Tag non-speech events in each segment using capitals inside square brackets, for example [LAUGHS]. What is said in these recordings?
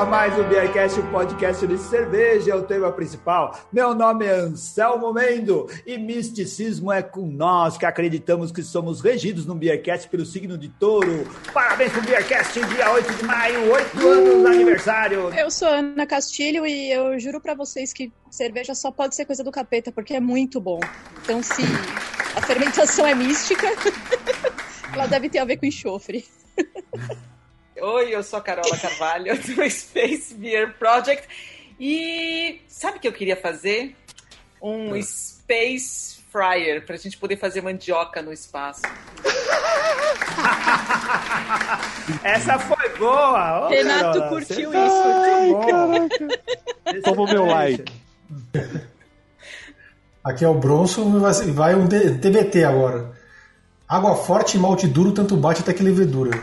Começa mais o Beercast, o podcast de cerveja, é o tema principal. Meu nome é Anselmo Mendo e misticismo é com nós que acreditamos que somos regidos no Beercast pelo signo de touro. Parabéns pro Beercast, dia 8 de maio, 8 anos de aniversário. Eu sou Ana Castilho e eu juro para vocês que cerveja só pode ser coisa do capeta porque é muito bom. Então, se a fermentação é mística, [LAUGHS] ela deve ter a ver com enxofre. [LAUGHS] Oi, eu sou a Carola Carvalho [LAUGHS] do Space Beer Project e sabe o que eu queria fazer? Um ah. Space Fryer para a gente poder fazer mandioca no espaço. [LAUGHS] Essa foi boa! Oh, Renato Carola, curtiu isso. Toma o meu like. [LAUGHS] Aqui é o Bronson e vai um TBT agora. Água forte e malte duro tanto bate até que levedura.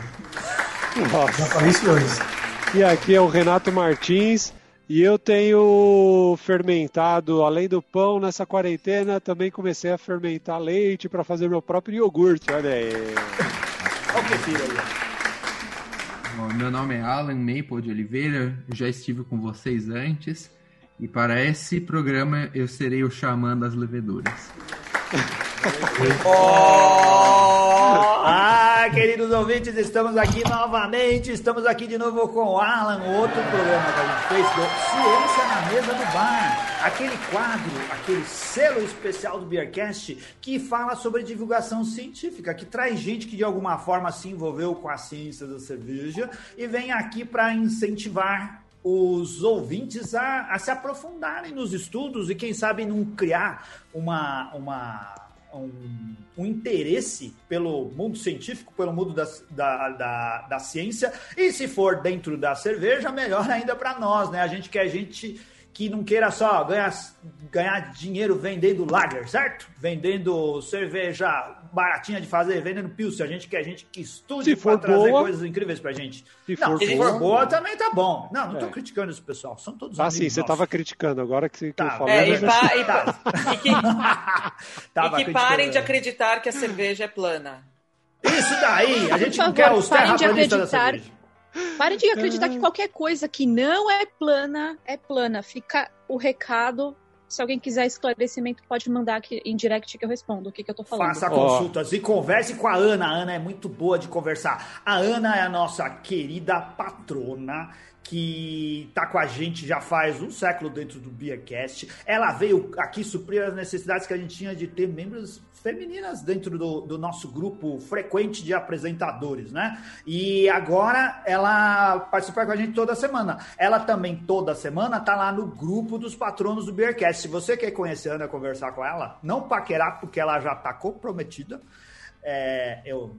Nossa. Já falei isso antes. E aqui é o Renato Martins. E eu tenho fermentado, além do pão, nessa quarentena, também comecei a fermentar leite para fazer meu próprio iogurte. Olha aí. Olha o que aí. Meu nome é Alan Maple de Oliveira, já estive com vocês antes. E para esse programa eu serei o xamã das leveduras. [LAUGHS] oh! Ah, queridos ouvintes, estamos aqui novamente. Estamos aqui de novo com o Alan, outro programa que a gente fez do Ciência na Mesa do Bar. Aquele quadro, aquele selo especial do Beercast que fala sobre divulgação científica, que traz gente que de alguma forma se envolveu com a ciência da cerveja e vem aqui para incentivar os ouvintes a, a, se aprofundarem nos estudos e, quem sabe, não criar uma, uma, um, um interesse pelo mundo científico, pelo mundo da, da, da, da ciência. E se for dentro da cerveja, melhor ainda para nós, né? A gente quer gente que não queira só ganhar, ganhar dinheiro vendendo lager, certo? Vendendo cerveja baratinha de fazer, vendendo pilsen. A gente quer gente que estude para trazer boa, coisas incríveis pra gente. Se não, for, se boa, for boa, também tá bom. Não, não é. tô criticando isso, pessoal. São todos Ah, sim, você tava criticando. Agora que você tá, falou... É, e, pa, e, pa, e que, [LAUGHS] e que parem de acreditar que a cerveja é plana. Isso daí! A gente não quer os terraplanistas da cerveja. Pare de acreditar que qualquer coisa que não é plana é plana. Fica o recado. Se alguém quiser esclarecimento, pode mandar aqui em direct que eu respondo o que, que eu tô falando. Faça consultas oh. e converse com a Ana. A Ana é muito boa de conversar. A Ana é a nossa querida patrona que tá com a gente já faz um século dentro do Beercast. Ela veio aqui suprir as necessidades que a gente tinha de ter membros femininas dentro do, do, nosso grupo frequente de apresentadores, né? E agora ela participa com a gente toda semana. Ela também toda semana tá lá no grupo dos patronos do Beercast. Se você quer conhecer a Ana conversar com ela, não paquerar porque ela já tá comprometida. É, eu,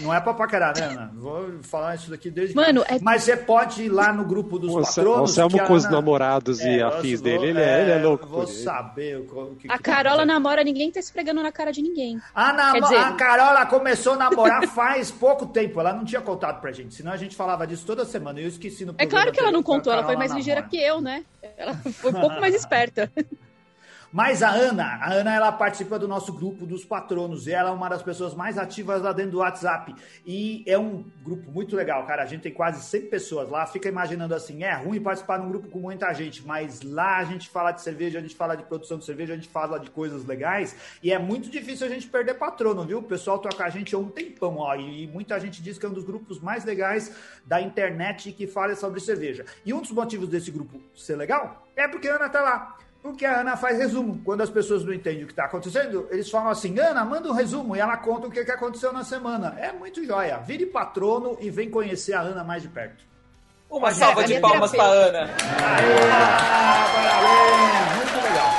não é pra paquerar, né, Ana? Vou falar isso daqui desde Mano, é... Mas você pode ir lá no grupo dos Você, patronos. Você é com os namorados é, e afins dele, ele é, ele é louco. Vou saber o que. A que Carola namora, ninguém tá esfregando na cara de ninguém. A, nam dizer... a Carola começou a namorar [LAUGHS] faz pouco tempo. Ela não tinha contado pra gente, senão a gente falava disso toda semana. Eu esqueci no É claro que ela não contou, ela foi mais namora. ligeira que eu, né? Ela foi um pouco mais esperta. [LAUGHS] Mas a Ana, a Ana ela participa do nosso grupo dos patronos e ela é uma das pessoas mais ativas lá dentro do WhatsApp. E é um grupo muito legal, cara. A gente tem quase 100 pessoas lá. Fica imaginando assim, é ruim participar de um grupo com muita gente, mas lá a gente fala de cerveja, a gente fala de produção de cerveja, a gente fala de coisas legais e é muito difícil a gente perder patrono, viu? O pessoal toca a gente há um tempão, ó, e muita gente diz que é um dos grupos mais legais da internet que fala sobre cerveja. E um dos motivos desse grupo ser legal é porque a Ana tá lá. Porque a Ana faz resumo. Quando as pessoas não entendem o que está acontecendo, eles falam assim: Ana, manda um resumo. E ela conta o que, que aconteceu na semana. É muito joia. Vire patrono e vem conhecer a Ana mais de perto. Uma salva de palmas para Ana. Aê, parabéns. Muito legal.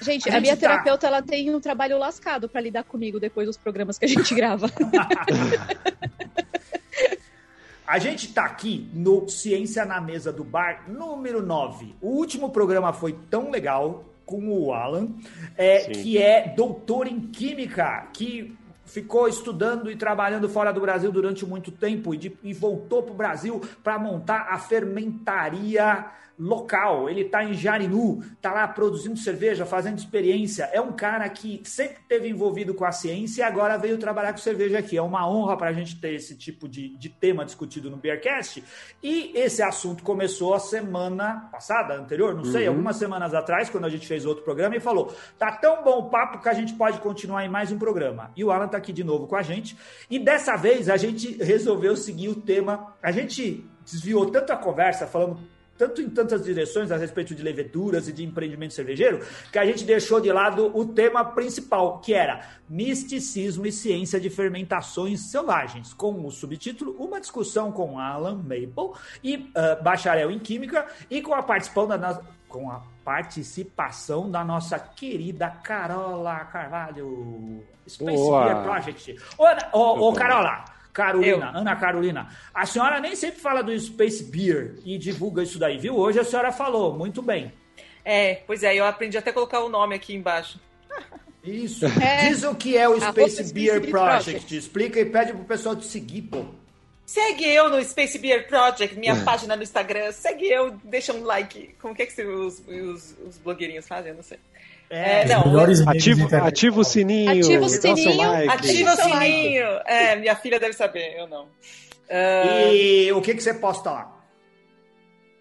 Gente, a, a minha tá... terapeuta ela tem um trabalho lascado para lidar comigo depois dos programas que a gente [LAUGHS] grava. [LAUGHS] A gente está aqui no Ciência na Mesa do Bar número 9. O último programa foi tão legal com o Alan, é, que é doutor em Química, que ficou estudando e trabalhando fora do Brasil durante muito tempo e, de, e voltou para o Brasil para montar a fermentaria local, ele está em Jarinu, está lá produzindo cerveja, fazendo experiência. É um cara que sempre esteve envolvido com a ciência e agora veio trabalhar com cerveja aqui. É uma honra para a gente ter esse tipo de, de tema discutido no Beercast. E esse assunto começou a semana passada, anterior, não sei, uhum. algumas semanas atrás, quando a gente fez outro programa, e falou: tá tão bom o papo que a gente pode continuar em mais um programa. E o Alan está aqui de novo com a gente. E dessa vez a gente resolveu seguir o tema. A gente desviou tanto a conversa, falando tanto em tantas direções a respeito de leveduras e de empreendimento cervejeiro, que a gente deixou de lado o tema principal, que era misticismo e ciência de fermentações selvagens, com o subtítulo Uma discussão com Alan Maple e uh, bacharel em química e com a participação da com a participação da nossa querida Carola Carvalho, Space Beer Project. Ô, ô, ô Carola, Carolina, eu. Ana Carolina, a senhora nem sempre fala do Space Beer e divulga isso daí, viu? Hoje a senhora falou, muito bem. É, pois é, eu aprendi até a colocar o nome aqui embaixo. Isso. [LAUGHS] É. Diz o que é o Space Beer Project. Project. Explica e pede pro pessoal te seguir, pô. Segue eu no Space Beer Project, minha é. página no Instagram. Segue eu, deixa um like. Como que, é que os, os, os blogueirinhos fazem? Eu não sei. É, é não, ativa, ativa o sininho. Ativa o sininho. Like. Ativa o sininho. É, minha filha deve saber, eu não. Uh... E o que, que você posta lá?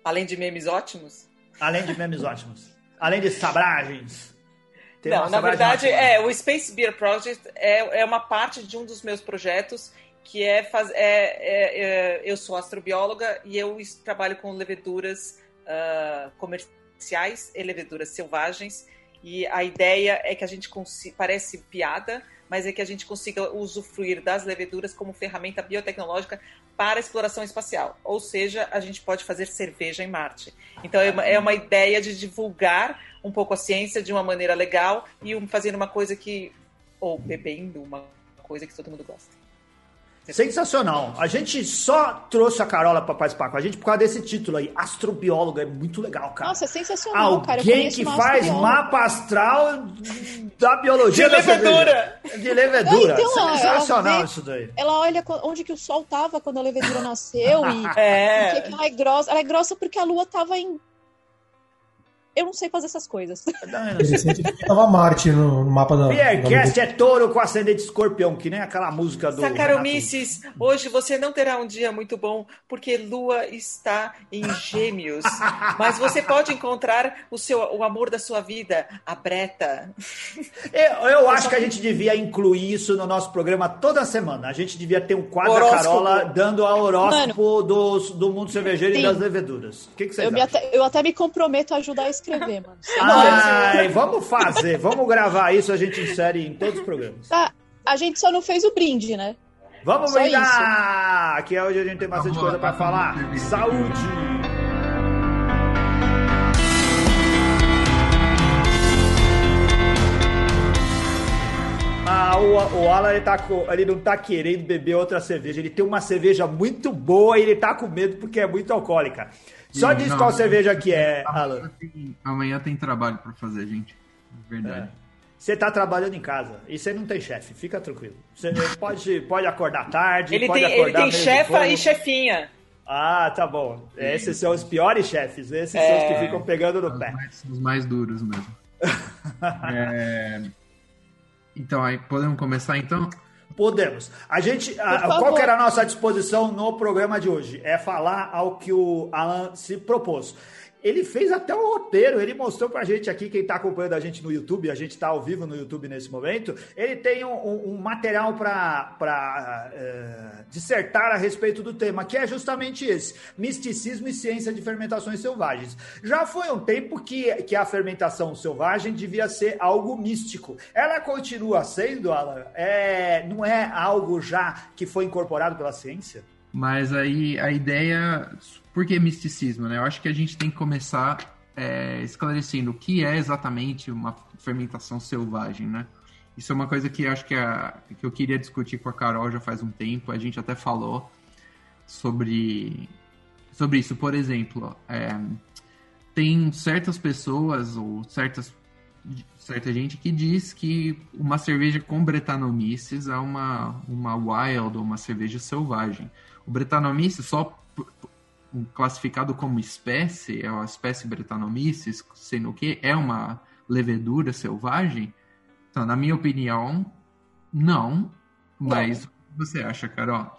Além de memes ótimos? Além de memes [LAUGHS] ótimos. Além de sabragens. Tem não, na verdade, é, o Space Beer Project é, é uma parte de um dos meus projetos que é, faz, é, é, é eu sou astrobióloga e eu trabalho com leveduras uh, comerciais e leveduras selvagens e a ideia é que a gente consiga, parece piada, mas é que a gente consiga usufruir das leveduras como ferramenta biotecnológica para exploração espacial. Ou seja, a gente pode fazer cerveja em Marte. Então é uma, é uma ideia de divulgar um pouco a ciência de uma maneira legal e fazer uma coisa que ou bebendo uma coisa que todo mundo gosta. Sensacional. A gente só trouxe a Carola para participar com a gente por causa desse título aí. Astrobiólogo. É muito legal, cara. Nossa, é sensacional, Alguém cara. Alguém que faz mapa astral da biologia de da levedura. De levedura. Então, Sensacional vê, isso daí. Ela olha onde que o sol tava quando a levedura nasceu e [LAUGHS] é. que ela é grossa. Ela é grossa porque a lua tava em eu não sei fazer essas coisas. [LAUGHS] Que tava Marte no, mapa da. Beercast é touro com ascendente escorpião, que nem aquela música do. Sacaromices, hoje você não terá um dia muito bom, porque Lua está em gêmeos. [LAUGHS] mas você pode encontrar o, seu, o amor da sua vida, a Breta. [LAUGHS] Eu, eu acho que a gente devia incluir isso no nosso programa toda semana. A gente devia ter um quadro horóscopo. da Carola dando a horóscopo do, do mundo cervejeiro Sim. e das leveduras. O que, que vocês eu? Até, eu até me comprometo a ajudar a escrever, mano. [LAUGHS] Ai, vamos fazer, vamos gravar isso, a gente insere em todos os programas. Tá, a gente só não fez o brinde, né? Vamos só brindar! Que é hoje a gente tem bastante coisa para falar. Saúde! Ah, o, o Alan ele, tá com, ele não tá querendo beber outra cerveja. Ele tem uma cerveja muito boa e ele tá com medo porque é muito alcoólica. Só diz não, qual cerveja que é, Alan. Tem, amanhã tem trabalho para fazer, gente. Verdade. É. Você tá trabalhando em casa e você não tem chefe, fica tranquilo. Você [LAUGHS] pode, pode acordar tarde, ele pode tem, acordar Ele tem chefa e chefinha. Ah, tá bom. Esses são os piores chefes, esses é... são os que é. ficam pegando no pé. Mais, os mais duros mesmo. [LAUGHS] é... Então, aí podemos começar então? Podemos. A gente, a, qual que era a nossa disposição no programa de hoje? É falar ao que o Alan se propôs. Ele fez até o roteiro, ele mostrou pra gente aqui, quem tá acompanhando a gente no YouTube, a gente tá ao vivo no YouTube nesse momento, ele tem um, um, um material para é, dissertar a respeito do tema, que é justamente esse: misticismo e ciência de fermentações selvagens. Já foi um tempo que, que a fermentação selvagem devia ser algo místico. Ela continua sendo, Alan? É, não é algo já que foi incorporado pela ciência? Mas aí a ideia por que misticismo, né? Eu acho que a gente tem que começar é, esclarecendo o que é exatamente uma fermentação selvagem, né? Isso é uma coisa que acho que, a, que eu queria discutir com a Carol já faz um tempo. A gente até falou sobre, sobre isso. Por exemplo, é, tem certas pessoas ou certas, certa gente que diz que uma cerveja com Brettanomyces é uma, uma wild ou uma cerveja selvagem. O Brettanomyces, só classificado como espécie, é a espécie Brettanomyces, sendo que é uma levedura selvagem, então, na minha opinião, não. Mas não. o que você acha, Carol?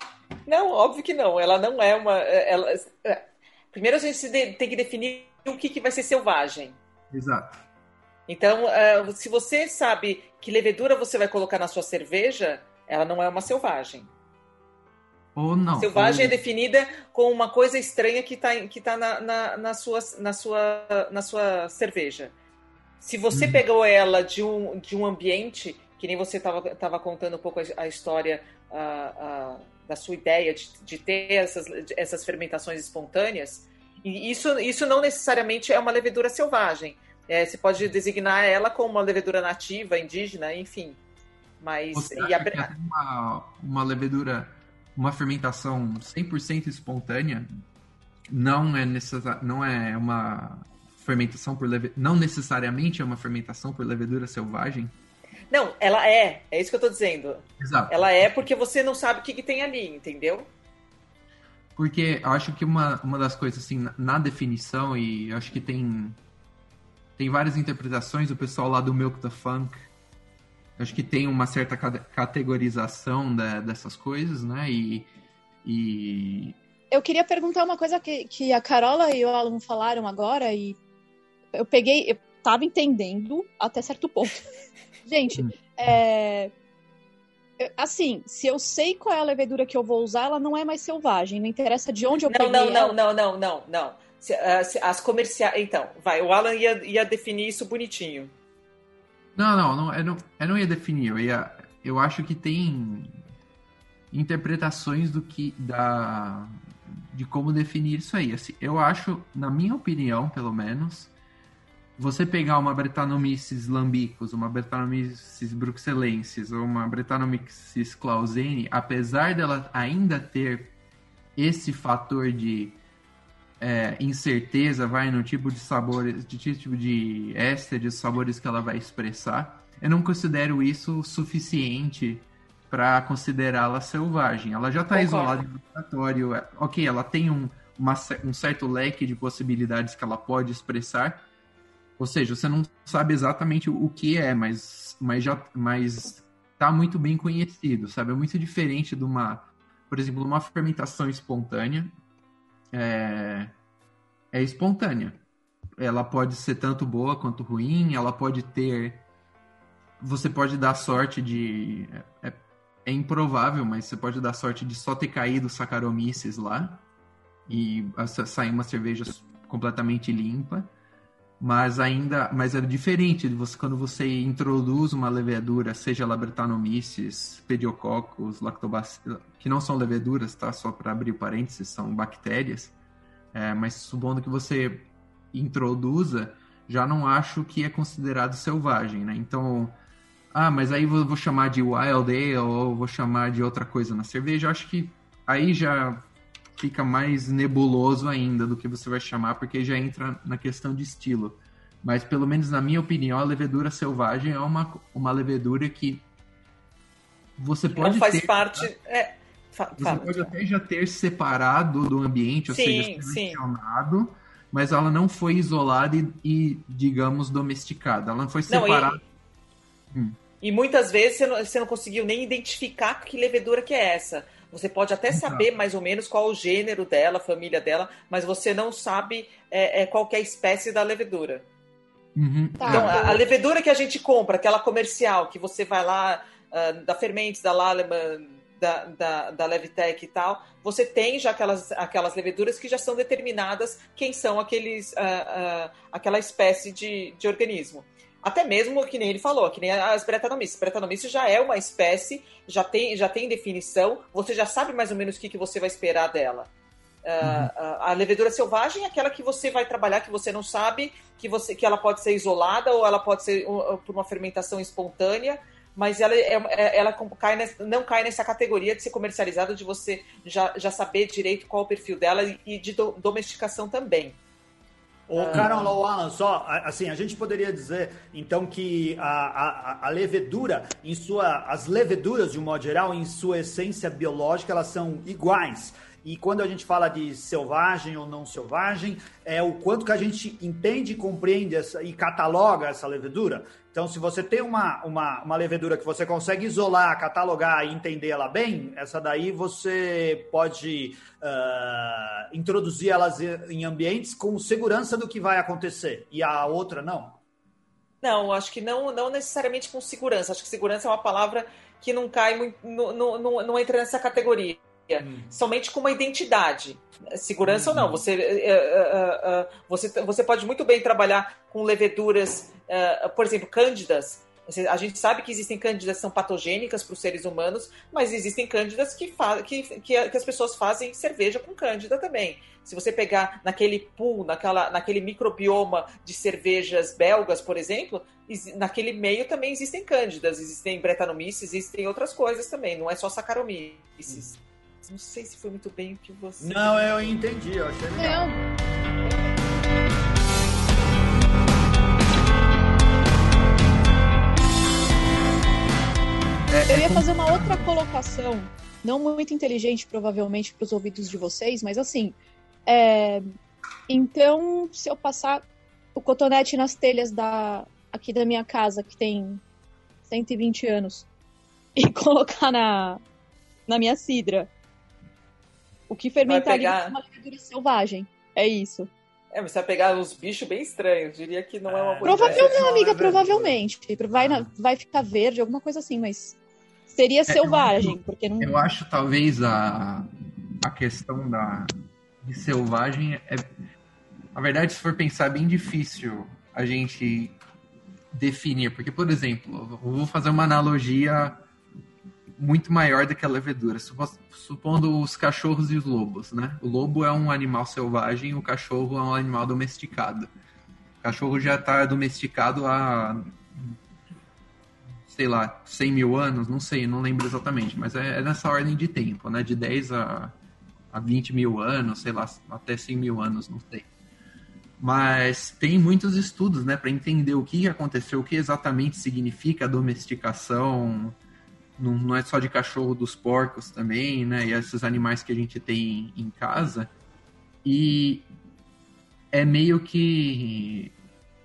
Não, óbvio que não. Ela não é uma. Ela, é, primeiro a gente tem que definir o que, que vai ser selvagem. Exato. Então, uh, se você sabe que levedura você vai colocar na sua cerveja, ela não é uma selvagem. Ou não. Selvagem ou... é definida como uma coisa estranha que está que tá na, na, na, sua, na, sua, na sua cerveja. Se você uhum. pegou ela de um, de um ambiente, que nem você estava contando um pouco a, a história da sua ideia de, de ter essas, essas fermentações espontâneas, e isso, isso não necessariamente é uma levedura selvagem. É, você pode designar ela como uma levedura nativa, indígena, enfim. Mas. Você e a... uma, uma levedura, uma fermentação 100% espontânea não é, não é uma fermentação por leve... não necessariamente é uma fermentação por levedura selvagem? Não, ela é. É isso que eu tô dizendo. Exato. Ela é porque você não sabe o que, que tem ali, entendeu? Porque acho que uma, uma das coisas, assim, na definição, e acho que tem, tem várias interpretações, o pessoal lá do Milk the Funk, acho que tem uma certa categorização da, dessas coisas, né? E, e... Eu queria perguntar uma coisa que, que a Carola e o Alan falaram agora, e eu peguei, eu tava entendendo até certo ponto. [LAUGHS] Gente, hum. é, assim, se eu sei qual é a levedura que eu vou usar, ela não é mais selvagem. Não interessa de onde eu não, peguei não, ela. não, não, não, não, não. As comerciais. Então, vai, o Alan ia, ia definir isso bonitinho. Não, não, não eu, não, eu não ia definir. Eu, ia, eu acho que tem interpretações do que. da de como definir isso aí. Assim, eu acho, na minha opinião, pelo menos, você pegar uma Brettanomyces lambicus, uma Brettanomyces bruxelensis ou uma Brettanomyces clauseni, apesar dela ainda ter esse fator de é, incerteza, vai no tipo de sabores, de tipo de ésteres, sabores que ela vai expressar, eu não considero isso suficiente para considerá-la selvagem. Ela já está isolada em laboratório, é, ok, ela tem um, uma, um certo leque de possibilidades que ela pode expressar, ou seja, você não sabe exatamente o que é, mas, mas já mas tá muito bem conhecido, sabe? É muito diferente de uma, por exemplo, uma fermentação espontânea. É, é espontânea. Ela pode ser tanto boa quanto ruim, ela pode ter. Você pode dar sorte de. É, é improvável, mas você pode dar sorte de só ter caído Saccharomyces lá e sair uma cerveja completamente limpa mas ainda mas é diferente de você quando você introduz uma levedura, seja ela Pediococcus, Lactobacillus, que não são leveduras, tá? Só para abrir parênteses, são bactérias. É, mas supondo que você introduza, já não acho que é considerado selvagem, né? Então, ah, mas aí vou, vou chamar de Wild Ale ou vou chamar de outra coisa na cerveja. Eu acho que aí já fica mais nebuloso ainda do que você vai chamar, porque já entra na questão de estilo. Mas, pelo menos na minha opinião, a levedura selvagem é uma, uma levedura que você pode Não faz ter, parte... Tá? É, você fala, pode até já ter separado do ambiente, ou sim, seja, selecionado, mas ela não foi isolada e, e, digamos, domesticada. Ela não foi separada. Não, e, hum. e muitas vezes você não, você não conseguiu nem identificar que levedura que é essa. Você pode até saber mais ou menos qual o gênero dela, a família dela, mas você não sabe é, é, qual é a espécie da levedura. Uhum. Tá. Então, a, a, levedura que a gente compra, aquela comercial, que você vai lá, uh, da Fermentes, da Laleman, da, da, da Levitec e tal, você tem já aquelas, aquelas leveduras que já são determinadas quem são aqueles, uh, uh, aquela espécie de, de organismo. Até mesmo que nem ele falou, que nem as bretanomices. Bretanomices já é uma espécie, já tem, já tem definição, você já sabe mais ou menos o que, que você vai esperar dela. Uh, uhum. a levedura selvagem é aquela que você vai trabalhar, que você não sabe, que, você, que ela pode ser isolada ou ela pode ser uh, por uma fermentação espontânea, mas ela, é, é ela cai nessa, não cai nessa categoria de ser comercializada, de você já, já saber direito qual é o perfil dela e, de do, domesticação também. O ah. Carol Alan, só, assim, a gente poderia dizer, então, que a, a, a, levedura, em sua, as leveduras, de um modo geral, em sua essência biológica, elas são iguais. E quando a gente fala de selvagem ou não selvagem, é o quanto que a gente entende compreende essa, e cataloga essa levedura. Então, se você tem uma, uma, uma levedura que você consegue isolar, catalogar e entender ela bem, essa daí você pode uh, introduzir elas em ambientes com segurança do que vai acontecer. E a outra não? Não, acho que não, não necessariamente com segurança. Acho que segurança é uma palavra que não cai não, não, não entra nessa categoria. Hum. Somente com uma identidade. Segurança ou não. Uhum. Você, uh, uh, uh, você, você pode muito bem trabalhar com leveduras, por exemplo, cândidas. A gente sabe que existem cândidas que são patogênicas para os seres humanos, mas existem cândidas que, que, que, que, as pessoas fazem cerveja com cândida também. Se você pegar naquele pool, naquela, naquele microbioma de cervejas belgas, por exemplo, naquele meio também existem cândidas, existem bretanomices, existem outras coisas também, não é só saccharomyces. Não sei se foi muito bem o que você. Não, eu entendi, eu achei legal. É, eu ia fazer uma outra colocação, não muito inteligente, provavelmente, para os ouvidos de vocês, mas assim. É... Então, se eu passar o cotonete nas telhas da aqui da minha casa, que tem 120 anos, [LAUGHS] e colocar na, na minha cidra, o que fermentaria pegar... é uma levedura selvagem. É isso. É, mas você vai pegar uns bichos bem estranhos. Diria que não é uma boa Provavelmente, ideia. amiga, provavelmente. Vai, na, vai ficar verde, alguma coisa assim, mas seria é, selvagem, eu, porque não. Eu acho talvez a, a questão da de selvagem é. Na verdade, se for pensar, é bem difícil a gente definir. Porque, por exemplo, eu vou fazer uma analogia muito maior do que a levedura. Supondo os cachorros e os lobos, né? O lobo é um animal selvagem, o cachorro é um animal domesticado. O cachorro já está domesticado há, sei lá, 100 mil anos, não sei, não lembro exatamente, mas é, é nessa ordem de tempo, né? De 10 a, a 20 mil anos, sei lá, até 100 mil anos, não sei. Mas tem muitos estudos, né, para entender o que aconteceu, o que exatamente significa a domesticação, não, não é só de cachorro dos porcos também, né? E esses animais que a gente tem em casa. E é meio que.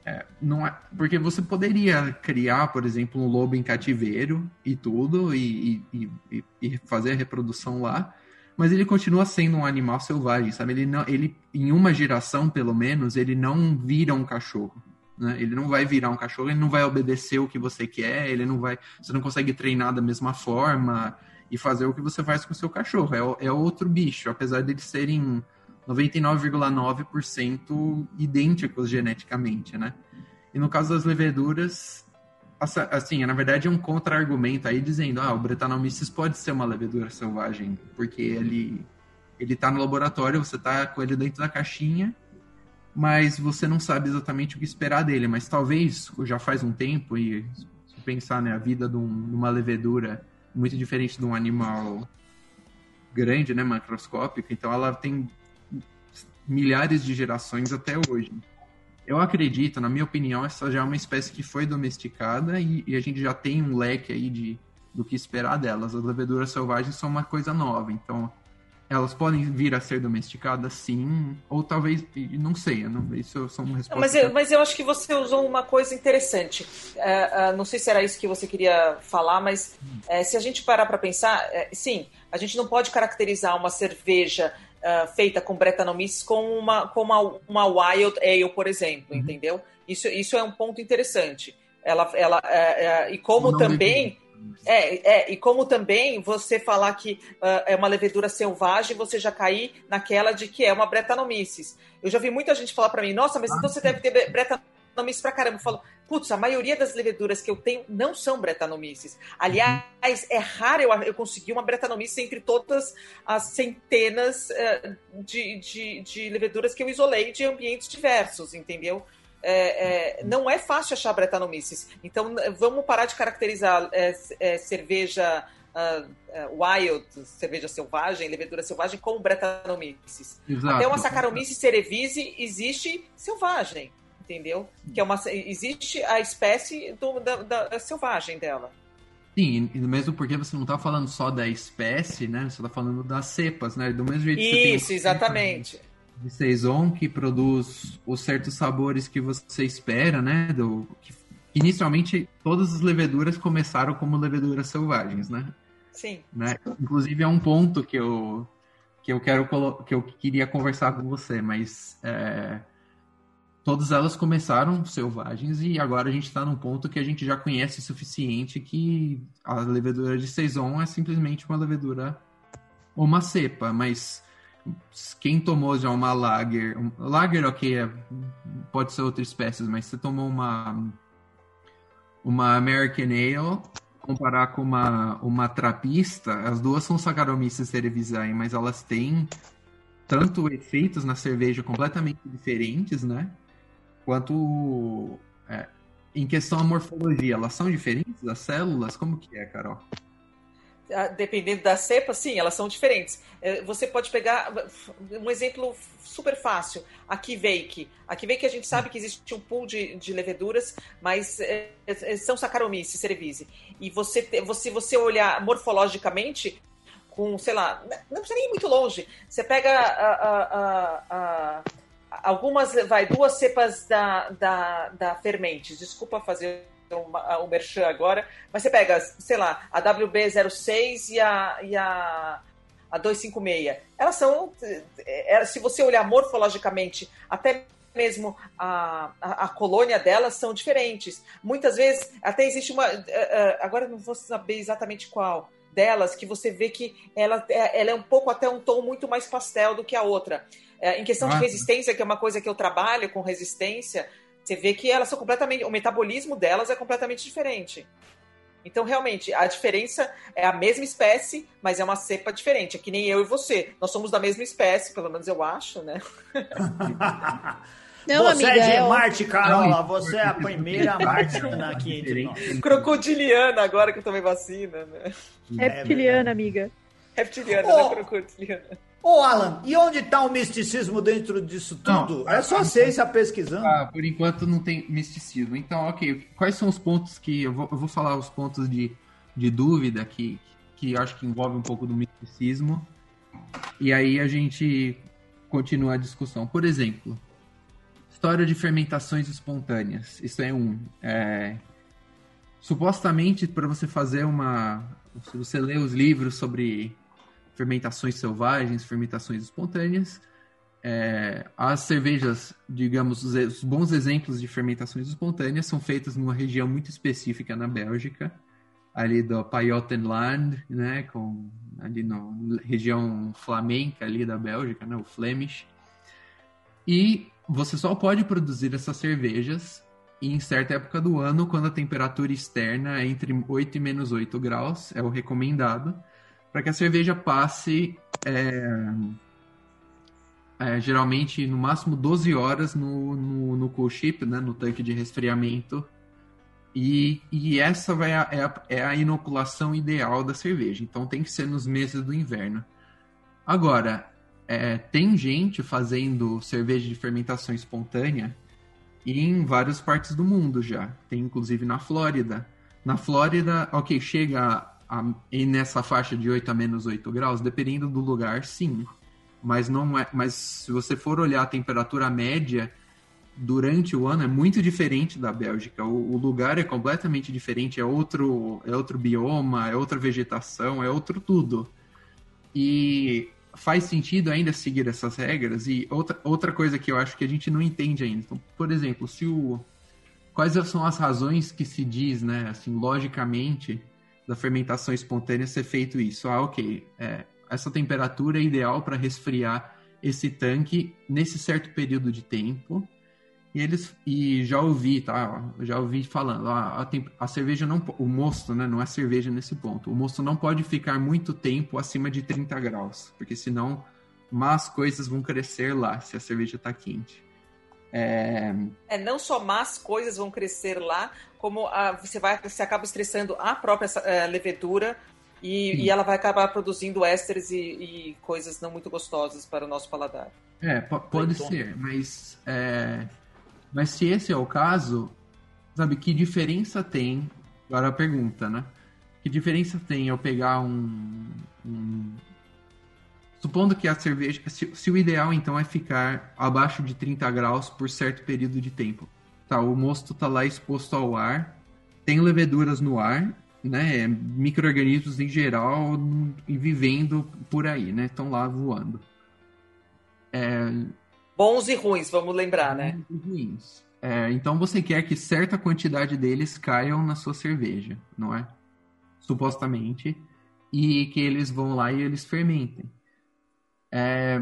É, não é, porque você poderia criar, por exemplo, um lobo em cativeiro e tudo, e, e, e, e fazer a reprodução lá, mas ele continua sendo um animal selvagem, sabe? Ele, não, ele, em uma geração, pelo menos, ele não vira um cachorro. Né? Ele não vai virar um cachorro, ele não vai obedecer o que você quer, ele não vai. Você não consegue treinar da mesma forma e fazer o que você faz com o seu cachorro. É, é outro bicho, apesar de eles serem 99,9% idênticos geneticamente, né? E no caso das leveduras, assim, na verdade é um contra-argumento aí dizendo, ah, o Brettanomyces pode ser uma levedura selvagem, porque ele ele tá no laboratório, você tá com ele dentro da caixinha mas você não sabe exatamente o que esperar dele. Mas talvez já faz um tempo, e se pensar né, a vida de, um, de uma levedura muito diferente de um animal grande, né, macroscópico, então ela tem milhares de gerações até hoje. Eu acredito, na minha opinião, essa já é uma espécie que foi domesticada e, e a gente já tem um leque aí de, do que esperar delas. As leveduras selvagens são uma coisa nova, então elas podem vir a ser domesticadas, sim, ou talvez, não sei, não, isso são respostas. Mas eu, mas eu acho que você usou uma coisa interessante. É, é, não sei se era isso que você queria falar, mas é, se a gente parar para pensar, é, sim, a gente não pode caracterizar uma cerveja é, feita com Brettanomyces como uma, como uma, uma Wild Ale, por exemplo, uhum. entendeu? Isso, isso é um ponto interessante. Ela, ela, é, e como também é, é, e como também você falar que uh, é uma levedura selvagem, você já cair naquela de que é uma Brettanomyces. Eu já vi muita gente falar para mim, nossa, mas então você deve ter Brettanomyces pra caramba. Eu falo, putz, a maioria das leveduras que eu tenho não são Brettanomyces. Aliás, é raro eu, eu conseguir uma Brettanomyces entre todas as centenas uh, de, de, de leveduras que eu isolei de ambientes diversos, entendeu? É, é, não é fácil achar Brettanomyces. Então, vamos parar de caracterizar é, é cerveja uh, uh, wild, cerveja selvagem, levedura selvagem, como Brettanomyces. Exato. Até uma Saccharomyces cerevisiae existe selvagem, entendeu? Que é uma, existe a espécie do, da, da selvagem dela. Sim, e mesmo porque você não está falando só da espécie, né? Você está falando das cepas, né? Do mesmo jeito que Isso, você tem exatamente. De saison que produz os certos sabores que você espera, né? Do, que, inicialmente, todas as leveduras começaram como leveduras selvagens, né? Sim. né? Inclusive é um ponto que eu que eu quero que eu queria conversar com você, mas é, todas elas começaram selvagens e agora a gente está num ponto que a gente já conhece o suficiente que a levedura de saison é simplesmente uma levedura ou uma cepa, mas quem tomou já uma lager, um, lager ok, é, pode ser outra espécie, mas você tomou uma uma American Ale comparar com uma, uma trapista, as duas são Saccharomyces cerevisiae, mas elas têm tanto efeitos na cerveja completamente diferentes, né? Quanto é, em questão à morfologia, elas são diferentes das células? Como que é, Carol? Dependendo da cepa, sim, elas são diferentes. É, você pode pegar um exemplo super fácil, a Kveik. A Kveik a gente sabe que existe um pool de, de leveduras, mas é, é, são Saccharomyces cerevisiae. E você, você, você olhar morfologicamente, com, sei lá, não precisa nem ir muito longe. Você pega a, a, a, algumas, vai, duas cepas da, da, da Fermentes. Desculpa fazer o um merchan agora, mas você pega, sei lá, a WB06 e a, e a, a 256. Elas são, é, se você olhar morfologicamente, até mesmo a, a, a, colônia delas são diferentes. Muitas vezes, até existe uma. É, é, agora não vou saber exatamente qual delas, que você vê que ela, ela é um pouco até um tom muito mais pastel do que a outra. Em questão de resistência, que é uma coisa que eu trabalho com resistência, você vê que elas são completamente. O metabolismo delas é completamente diferente. Então, realmente, a diferença é a mesma espécie, mas é uma cepa diferente. É que nem eu e você. Nós somos da mesma espécie, pelo menos eu acho, né? Não, você amiga, é de é Marte, Carola. Você é a primeira Martina aqui entre nós. Crocodiliana, agora que eu tomei vacina, né? Reptiliana, amiga. Reptiliana, oh. não crocodiliana. Ô, Alan, e onde está o misticismo dentro disso tudo? Não, é só a ciência pesquisando. Ah, por enquanto não tem misticismo. Então, ok, quais são os pontos que. Eu vou, eu vou falar os pontos de, de dúvida que, que acho que envolve um pouco do misticismo. E aí a gente continua a discussão. Por exemplo, história de fermentações espontâneas. Isso é um. É, supostamente, para você fazer uma. Se você lê os livros sobre fermentações selvagens, fermentações espontâneas. É, as cervejas, digamos, os, bons exemplos de fermentações espontâneas são feitas numa região muito específica na Bélgica, ali do Pajottenland, né, com ali na região flamenca ali da Bélgica, né, o Flemish. E você só pode produzir essas cervejas em certa época do ano, quando a temperatura externa é entre 8 e menos 8 graus, é o recomendado para que a cerveja passe é, é, geralmente no máximo 12 horas no, no, no cool chip, né, no tanque de resfriamento. E, e essa vai a, é, a, é a inoculação ideal da cerveja. Então tem que ser nos meses do inverno. Agora, é, tem gente fazendo cerveja de fermentação espontânea em várias partes do mundo já. Tem inclusive na Flórida. Na Flórida, ok, chega a, e nessa faixa de 8 a menos 8 graus, dependendo do lugar, sim. Mas não é. Mas se você for olhar a temperatura média durante o ano é muito diferente da Bélgica. O, o, lugar é completamente diferente, é outro, é outro bioma, é outra vegetação, é outro tudo. E faz sentido ainda seguir essas regras. E outra, outra coisa que eu acho que a gente não entende ainda. Então, por exemplo, se o. Quais são as razões que se diz, né, assim, logicamente, da fermentação espontânea ser feito isso. Ah, ok, é, essa temperatura é ideal para resfriar esse tanque nesse certo período de tempo. E eles e já ouvi, tá? Já ouvi falando, ah, a, a, cerveja não, o mosto, né? Não é cerveja nesse ponto. O mosto não pode ficar muito tempo acima de 30 graus, porque senão más coisas vão crescer lá se a cerveja está quente. É... é, não só más coisas vão crescer lá, como a, você vai você acaba estressando a própria é, levedura e, e, ela vai acabar produzindo ésteres e, e, coisas não muito gostosas para o nosso paladar. É, pode ser, mas, é, mas se esse é o caso, sabe, que diferença tem, agora a pergunta, né? Que diferença tem eu pegar um, um... Supondo que a cerveja. Se, se, o ideal então é ficar abaixo de 30 graus por certo período de tempo. Tá, o mosto tá lá exposto ao ar, tem leveduras no ar, né? Micro-organismos em geral e vivendo por aí, né? Estão lá voando. É... Bons e ruins, vamos lembrar, né? Bons e ruins. É, então você quer que certa quantidade deles caiam na sua cerveja, não é? Supostamente. E que eles vão lá e eles fermentem. É,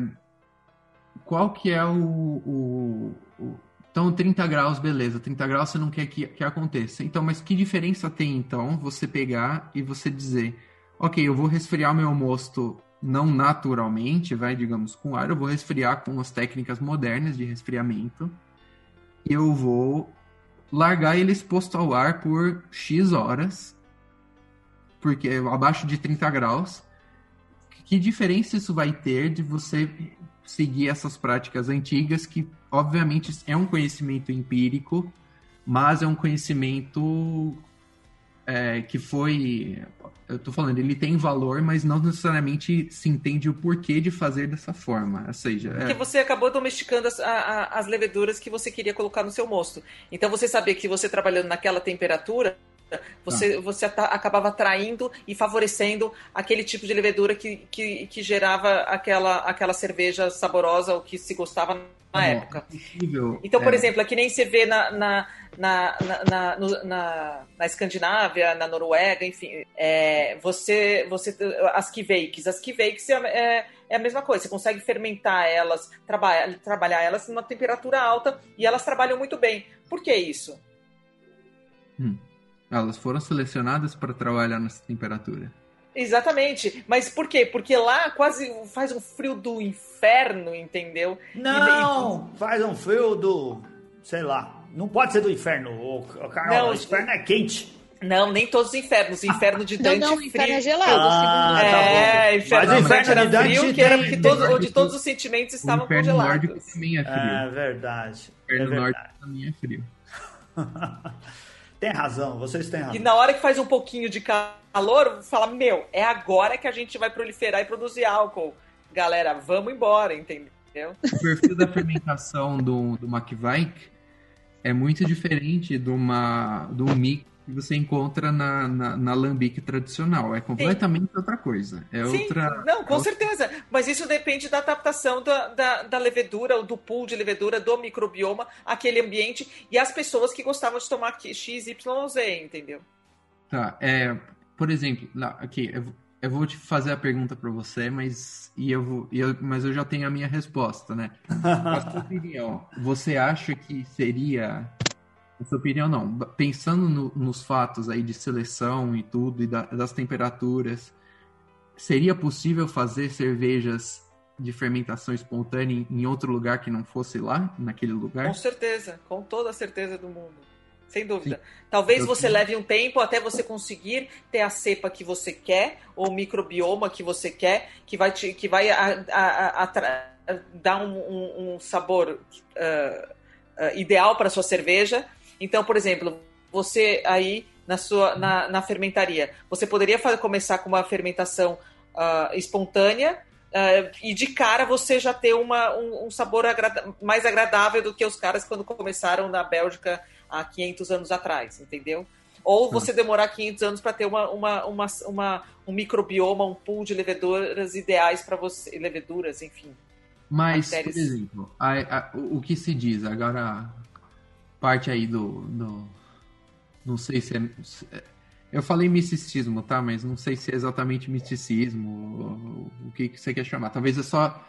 qual que é o, o, o, Então, 30 graus, beleza. 30 graus você não quer que, que aconteça. Então, mas que diferença tem, então, você pegar e você dizer... Ok, eu vou resfriar meu mosto não naturalmente, vai, digamos, com ar. Eu vou resfriar com as técnicas modernas de resfriamento eu vou largar ele exposto ao ar por X horas, porque abaixo de 30 graus. Que diferença isso vai ter de você seguir essas práticas antigas, que obviamente é um conhecimento empírico, mas é um conhecimento é, que foi. Eu tô falando, ele tem valor, mas não necessariamente se entende o porquê de fazer dessa forma. Ou seja. Porque é... você acabou domesticando as, a, as leveduras que você queria colocar no seu mosto. Então você sabia que você trabalhando naquela temperatura, você, ah. você acabava atraindo e favorecendo aquele tipo de levedura que, que, que gerava aquela, aquela cerveja saborosa, o que se gostava na é época. Então, por é. exemplo, aqui nem se vê na, na, na, na, na, na, Escandinávia, na Noruega, enfim, é, você, você, as kveikes, as kveikes é, é, é, a mesma coisa, você consegue fermentar elas, trabalhar, trabalhar elas numa temperatura alta e elas trabalham muito bem. Por que isso? Hum. Elas foram selecionadas para trabalhar nessa temperatura. Exatamente. Mas por quê? Porque lá quase faz um frio do inferno, entendeu? Não, e... faz um frio do. sei lá. Não pode ser do inferno, o Carol. Não, o inferno é quente. Não, nem todos os infernos. O inferno de Dante não, não, o inferno é gelado. Ah, tá é, inferno, Mas o inferno era Dante frio, que era porque todo, onde todos os sentimentos estavam o inferno congelados. Nórdico também é frio. É verdade. O inferno é nórdico também é frio. [LAUGHS] Tem razão, vocês têm razão. E na hora que faz um pouquinho de calor, fala, meu, é agora que a gente vai proliferar e produzir álcool. Galera, vamos embora, entendeu? O perfil da fermentação do, do McVike é muito diferente de uma, do mix que você encontra na, na, na Lambic tradicional. É completamente Sim. outra coisa. É Sim, outra. Não, com é certeza. Mas isso depende da adaptação da, da, da levedura, do pool de levedura, do microbioma, aquele ambiente e as pessoas que gostavam de tomar X, Y ou Z, entendeu? Tá. É, por exemplo, aqui, eu, eu vou te fazer a pergunta para você, mas, e eu vou, eu, mas eu já tenho a minha resposta, né? [LAUGHS] a sua opinião, você acha que seria sua opinião, não. Pensando no, nos fatos aí de seleção e tudo, e da, das temperaturas, seria possível fazer cervejas de fermentação espontânea em outro lugar que não fosse lá, naquele lugar? Com certeza, com toda a certeza do mundo. Sem dúvida. Sim. Talvez Eu você leve um tempo até você conseguir ter a cepa que você quer, ou o microbioma que você quer, que vai, te, que vai a, a, a, dar um, um, um sabor uh, uh, ideal para sua cerveja então, por exemplo, você aí na sua na, na fermentaria, você poderia fazer, começar com uma fermentação uh, espontânea uh, e de cara você já ter uma, um, um sabor agrada mais agradável do que os caras quando começaram na Bélgica há 500 anos atrás, entendeu? Ou você demorar 500 anos para ter uma, uma, uma, uma, um microbioma, um pool de leveduras ideais para você, leveduras, enfim. Mas, bactérias. por exemplo, a, a, o que se diz agora parte aí do, do não sei se é, eu falei misticismo, tá? Mas não sei se é exatamente misticismo, o que, que você quer chamar. Talvez é só.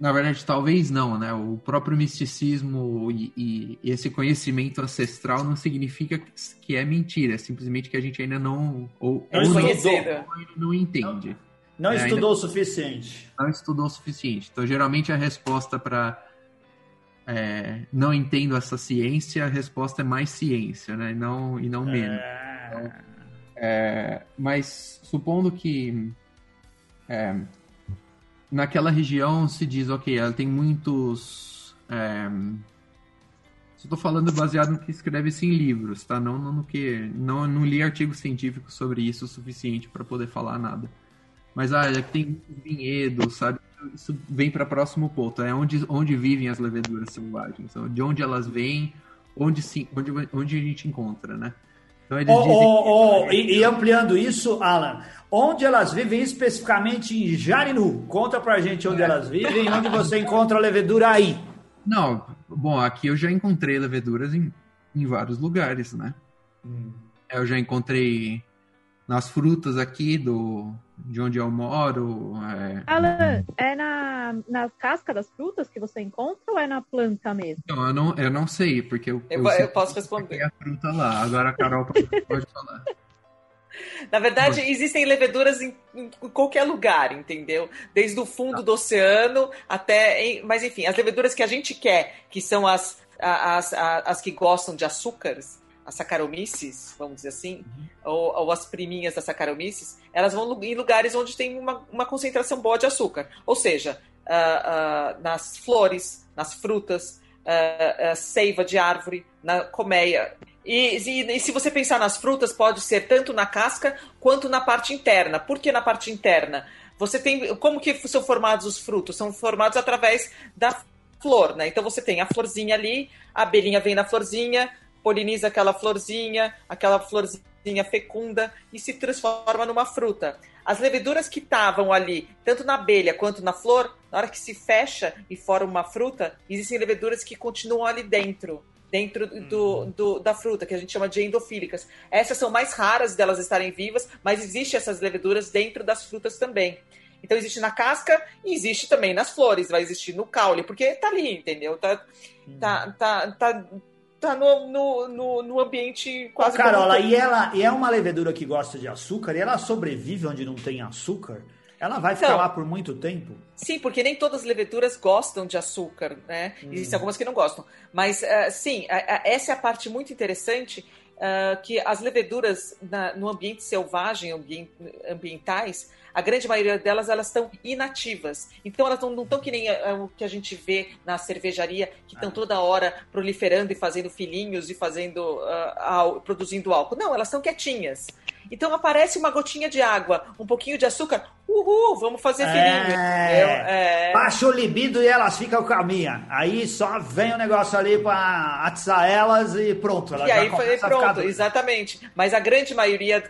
Na verdade, talvez não, né? O próprio misticismo e, e, esse conhecimento ancestral não significa que é mentira, é simplesmente que a gente ainda não. Ou, não, ou não, não entende. Não, não é, estudou o suficiente. Não estudou o suficiente. Então, geralmente, a resposta para é, não entendo essa ciência, a resposta é mais ciência, né? Não, e não menos. É... Então, é, mas supondo que é, naquela região se diz, ok, ela tem muitos. É, Estou falando baseado no que escreve-se em livros, tá? Não no que. Não, não li artigos científicos sobre isso o suficiente para poder falar nada. Mas ah, tem vinhedos, sabe? Isso vem para próximo ponto. É onde, onde vivem as leveduras selvagens. De onde elas vêm, onde, sim, onde, onde a gente encontra, né? Então eles oh, dizem oh, oh, e, e, ampliando isso, Alan, onde elas vivem especificamente em Jarinu? Conta pra gente onde é. elas vivem e onde você encontra a levedura aí. Não, bom, aqui eu já encontrei leveduras em, em vários lugares, né? Hum. Eu já encontrei nas frutas aqui do, de onde eu moro. É... Alan, é na, na casca das frutas que você encontra ou é na planta mesmo? Não, eu não, eu não sei, porque eu, eu, eu, eu posso responder. a fruta lá, agora a Carol pode [LAUGHS] falar. Na verdade, existem leveduras em, em, qualquer lugar, entendeu? Desde o fundo tá. do oceano até. Em, mas enfim, as leveduras que a gente quer, que são as, as, as, as que gostam de açúcares, as saccharomyces, vamos dizer assim, uhum. ou, ou, as priminhas das saccharomyces, elas vão em lugares onde tem uma, uma concentração boa de açúcar. Ou seja, uh, uh, nas flores, nas frutas, uh, seiva de árvore, na colmeia. E, e, e, se você pensar nas frutas, pode ser tanto na casca quanto na parte interna. Por que na parte interna? Você tem. Como que são formados os frutos? São formados através da flor, né? Então você tem a florzinha ali, a abelhinha vem na florzinha, poliniza aquela florzinha, aquela florzinha fecunda e se transforma numa fruta. As leveduras que estavam ali, tanto na abelha quanto na flor, na hora que se fecha e forma uma fruta, existem leveduras que continuam ali dentro dentro do, uhum. do, da fruta, que a gente chama de endofílicas. Essas são mais raras delas estarem vivas, mas existem essas leveduras dentro das frutas também. Então existe na casca e existe também nas flores, vai existir no caule, porque tá ali, entendeu? Tá, tá, uhum. tá, tá, tá no, no, no, no ambiente quase. Carola, e ela e é uma levedura que gosta de açúcar e ela sobrevive onde não tem açúcar? Ela vai ficar então, lá por muito tempo? Sim, porque nem todas as leveduras gostam de açúcar, né? Hum. Existem algumas que não gostam. Mas, uh, sim, essa é a parte muito interessante, uh, que as leveduras na, no ambiente selvagem, ambient, ambientais, a grande maioria delas elas estão inativas. Então elas não estão que nem uh, o que a gente vê na cervejaria, que estão ah. toda hora proliferando e fazendo filhinhos e fazendo uh, produzindo álcool. Não, elas estão quietinhas. Então aparece uma gotinha de água, um pouquinho de açúcar, uhul, vamos fazer filhinho. É... É... Baixa o libido e elas ficam caminha. Aí só vem o um negócio ali para atiçar elas e pronto. Elas e aí foi pronto, exatamente. Mas a grande maioria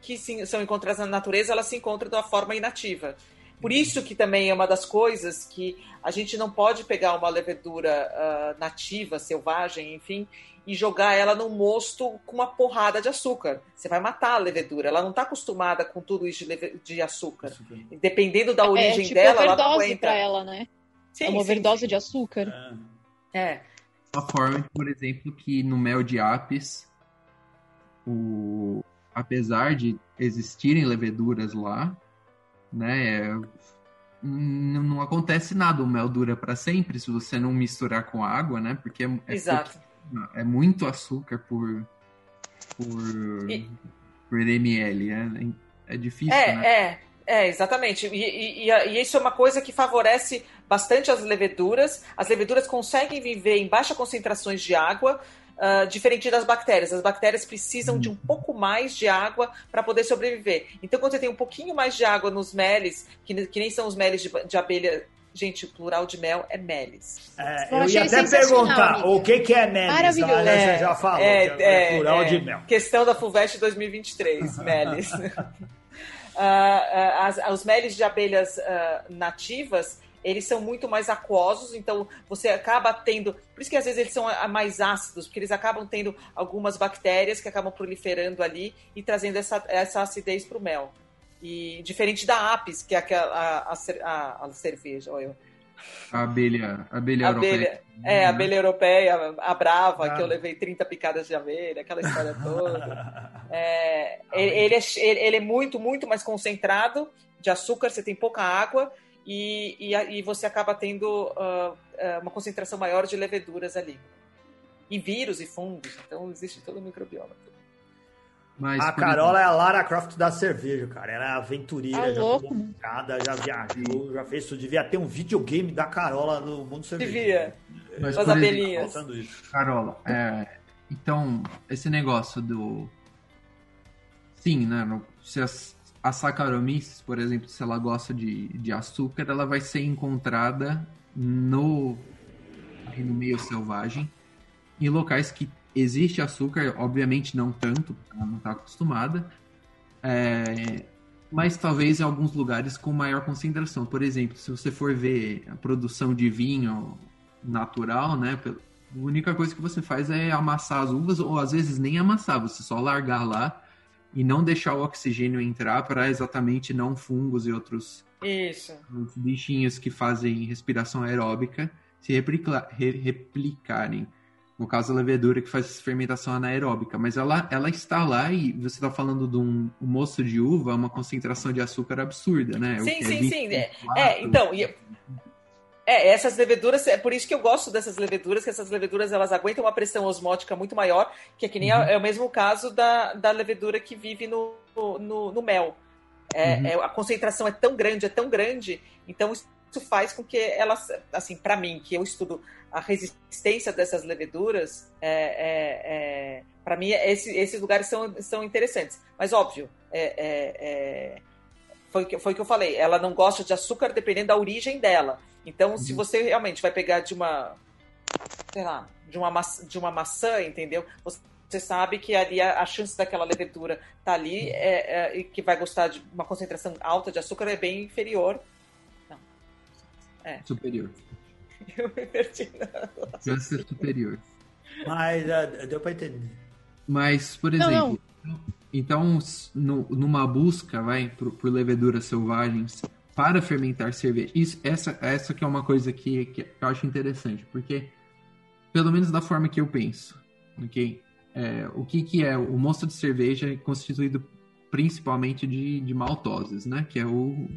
que são encontradas na natureza, elas se encontram de uma forma inativa. Por isso que também é uma das coisas que a gente não pode pegar uma levedura uh, nativa, selvagem, enfim, e jogar ela num mosto com uma porrada de açúcar. Você vai matar a levedura. Ela não está acostumada com tudo isso de, de açúcar. açúcar. Dependendo da é, origem é, tipo dela, ela não aguenta. para ela, né? Sim, é uma overdose sim. de açúcar. É. é. Uma forma, por exemplo, que no mel de apis, o... apesar de existirem leveduras lá, né, não acontece nada. O mel dura para sempre se você não misturar com água, né? Porque é, é Exato é muito açúcar por por, e... por ml, é, é difícil, é, né? É, é, exatamente. E, e, e, isso é uma coisa que favorece bastante as leveduras. As leveduras conseguem viver em baixa concentrações de água, uh, diferente das bactérias. As bactérias precisam de um pouco mais de água para poder sobreviver. Então, quando você tem um pouquinho mais de água nos meles, que, que nem são os meles de, de abelha Gente, o plural de mel é melis. É, eu, eu ia até perguntar amiga. o que, que é melis. Maravilhoso. Ah, é, você já falou. É, é, é plural de mel. Questão da FUVEST 2023, melis. uh, as, os melis de abelhas uh, nativas, eles são muito mais aquosos, então você acaba tendo. Por isso que às vezes eles são mais ácidos, porque eles acabam tendo algumas bactérias que acabam proliferando ali e trazendo essa, essa acidez para o mel. E diferente da Apis, que é aquela, a, a, a, cerveja, olha. A abelha, a abelha, abelha europeia. É, a abelha europeia, a brava, ah. que eu levei 30 picadas de abelha, aquela história [LAUGHS] toda. É, ele, é, ele é muito, muito mais concentrado de açúcar, você tem pouca água e, e, e você acaba tendo uh, uma concentração maior de leveduras ali. E vírus e fungos, então existe todo o microbioma. Mas, a Carola é a Lara Croft da cerveja, cara. Ela é aventureira, ah, já louco. já viajou, já fez isso. Devia ter um videogame da Carola no mundo cervejeiro. Devia. Mas, As abelhinhas. Carola, é, então, esse negócio do. Sim, né? Se as, a Saccharomyces, por exemplo, se ela gosta de, de açúcar, ela vai ser encontrada no, no meio selvagem, em locais que existe açúcar, obviamente não tanto, ela não está acostumada, é, mas talvez em alguns lugares com maior concentração. Por exemplo, se você for ver a produção de vinho natural, né? A única coisa que você faz é amassar as uvas, ou às vezes nem amassar, você só largar lá e não deixar o oxigênio entrar para exatamente não fungos e outros Isso. os bichinhos que fazem respiração aeróbica se replica- re- replicarem. No caso, a levedura que faz fermentação anaeróbica. Mas ela, ela está lá e você está falando de um, um moço de uva, uma concentração de açúcar absurda, né? Sim, que é sim, sim. É, 24, é, então, e- É, essas leveduras, é por isso que eu gosto dessas leveduras, que essas leveduras elas aguentam uma pressão osmótica muito maior, que é que nem a- é o mesmo caso da, da levedura que vive no, no, no mel. É, Uhum. é, a concentração é tão grande, é tão grande, então isso faz com que elas, assim, para mim, que eu estudo a resistência dessas leveduras, é, para mim esse- esses lugares são, são interessantes. Mas óbvio, é, é, é, foi o que, foi o que eu falei, ela não gosta de açúcar dependendo da origem dela. Então, se Uhum. você realmente vai pegar de uma, sei lá, de uma, maçã, de uma maçã, entendeu? Você você sabe que ali a, a chance daquela levedura tá ali é, é, e que vai gostar de uma concentração alta de açúcar é bem inferior. Superior. [LAUGHS] Eu me perdi. Câncer superior. Mas ah, deu pra entender. Mas, por Não, exemplo, então, s- no- numa busca, vai, por, por leveduras selvagens para fermentar cerveja, isso, essa, essa que é uma coisa que, que eu acho interessante, porque, pelo menos da forma que eu penso, ok? É, o que, que é? O mosto de cerveja é constituído principalmente de, de maltoses, né? Que é o...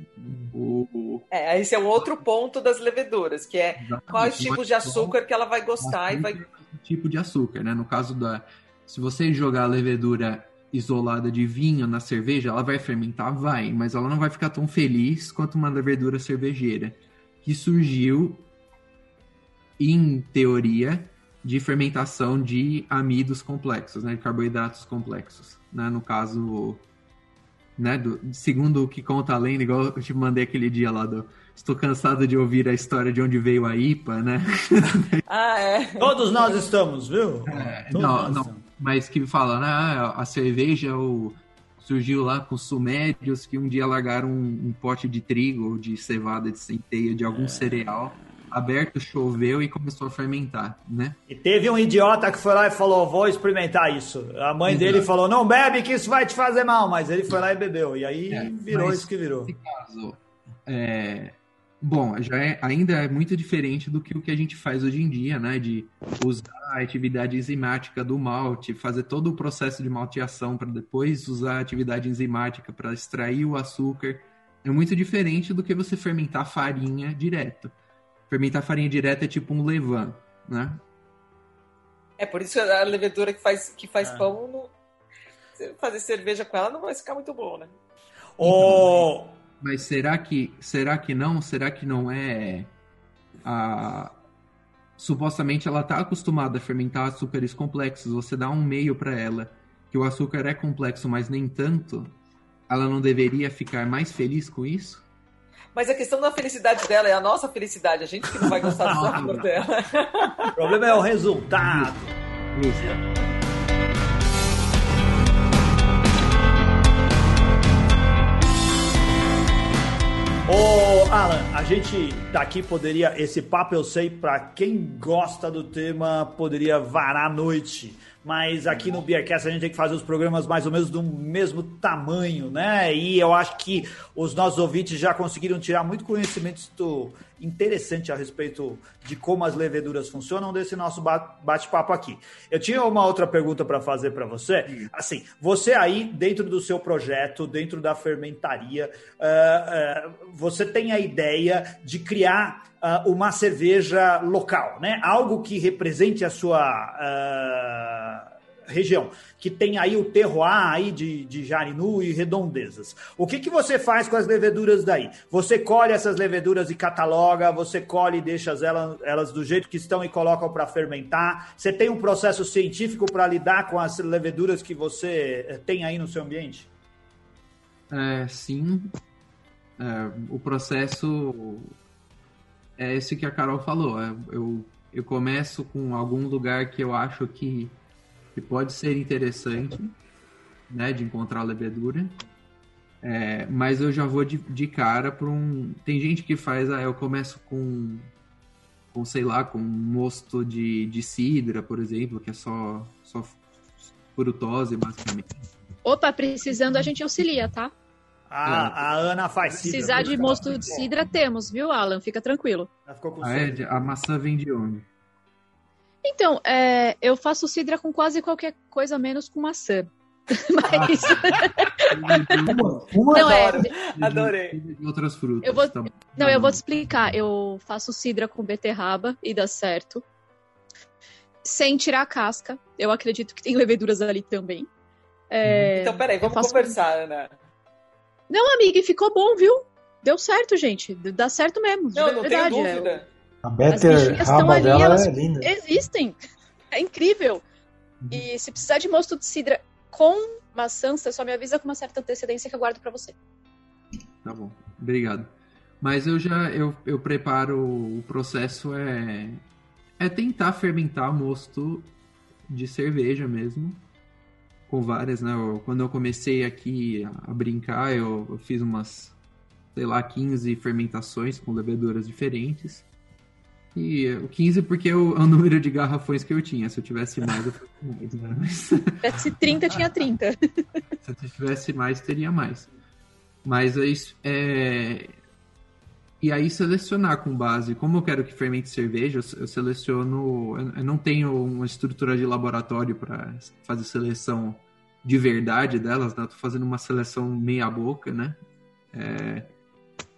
o, É, esse é um outro ponto das leveduras, que é quais exatamente, tipos de açúcar que ela vai gostar e vai. tipo de açúcar, né? No caso da. Se você jogar a levedura isolada de vinho na cerveja, ela vai fermentar? Vai, mas ela não vai ficar tão feliz quanto uma levedura cervejeira, que surgiu, em teoria, de fermentação de amidos complexos, né? De carboidratos complexos. Né? No caso. Né, do, segundo o que conta a lenda, igual eu te mandei aquele dia lá do. Estou cansado de ouvir a história de onde veio a IPA, né? [LAUGHS] Ah, é. Todos nós estamos, viu? É, Todos não, nós não. estamos. Mas que fala, né? ah, A cerveja o, surgiu lá com os sumérios que um dia largaram um, um pote de trigo ou de cevada, de centeia, de É. algum cereal, aberto, choveu e começou a fermentar, né? E teve um idiota que foi lá e falou: Vou experimentar isso. A mãe Exato. dele falou: Não bebe, que isso vai te fazer mal. Mas ele foi lá e bebeu. E aí É, virou isso que virou. Nesse caso, é, bom, já é, ainda é muito diferente do que o que a gente faz hoje em dia, né? De usar a atividade enzimática do malte, fazer todo o processo de malteação para depois usar a atividade enzimática para extrair o açúcar. É muito diferente do que você fermentar farinha direto. Fermentar farinha direto é tipo um levain, né? É por isso que a levedura que faz, que faz Ah. pão, não- fazer cerveja com ela não vai ficar muito bom, né? Ô, Mas será que será que não? Será que não é a supostamente ela está acostumada a fermentar açúcares complexos, você dá um meio para ela que o açúcar é complexo, mas nem tanto, ela não deveria ficar mais feliz com isso? Mas a questão da felicidade dela é a nossa felicidade. A gente que não vai gostar do sabor [LAUGHS] dela. o problema é o resultado. Ô, Alan, a gente daqui poderia. Esse papo eu sei, pra quem gosta do tema, poderia varar a noite. Mas aqui no Beercast a gente tem que fazer os programas mais ou menos do mesmo tamanho, né? E eu acho que os nossos ouvintes já conseguiram tirar muito conhecimento interessante a respeito de como as leveduras funcionam desse nosso ba- bate-papo aqui. Eu tinha uma outra pergunta para fazer para você. Assim, você aí, dentro do seu projeto, dentro da fermentaria, ah, ah, você tem a ideia de criar ah, uma cerveja local, né? Algo que represente a sua. Região que tem aí o terroir aí de, de Jarinu e redondezas. O que, que você faz com as leveduras daí? Você colhe essas leveduras e cataloga, você colhe e deixa elas, elas do jeito que estão e colocam para fermentar. Você tem um processo científico para lidar com as leveduras que você eh, tem aí no seu ambiente? É, sim. É, o processo é esse que a Carol falou. É, eu, eu começo com algum lugar que eu acho que, que pode ser interessante, né, de encontrar levedura. É, mas eu já vou de, de cara para um. Tem gente que faz, ah, eu começo com, com sei lá, com um mosto de, de cidra, por exemplo, que é só, só frutose, basicamente. Ou tá precisando, a gente auxilia, tá? A, a Ana faz cidra. Precisar de mosto de cidra, temos, viu, Alan? Fica tranquilo. Ah, é? a maçã vem de onde? Então, é, eu faço cidra com quase qualquer coisa menos com maçã. [LAUGHS] Mas. uma, [LAUGHS] não, é... [LAUGHS] Adorei. outras frutas. Eu vou... Tá... Não, eu vou te explicar. Eu faço cidra com beterraba e dá certo. Sem tirar a casca. Eu acredito que tem leveduras ali também. É... Então, peraí, vamos conversar, com... Ana. Não, amiga, ficou bom, viu? Deu certo, gente. Dá certo mesmo. Não, não verdade. tenho dúvida. É, a Better Raba ali, dela é linda. Existem. É incrível. Uhum. E se precisar de mosto de cidra com maçã, você só me avisa com uma certa antecedência que eu guardo para você. Tá bom. Obrigado. Mas eu já eu, eu preparo o processo é é tentar fermentar mosto de cerveja mesmo com várias, né? Eu, quando eu comecei aqui a, a brincar, eu, eu, fiz umas, sei lá, 15 fermentações com leveduras diferentes. E o 15 porque é o, é o, número de garrafões que eu tinha. Se eu tivesse mais, eu fosse mais, né? Mas... Se tivesse 30, tinha 30. [LAUGHS] Se eu tivesse mais, teria mais. Mas é isso. É... E aí selecionar com base, como eu quero que fermente cerveja, eu seleciono, eu não tenho uma estrutura de laboratório para fazer seleção de verdade delas, né? Eu tô fazendo uma seleção meia boca, né? É,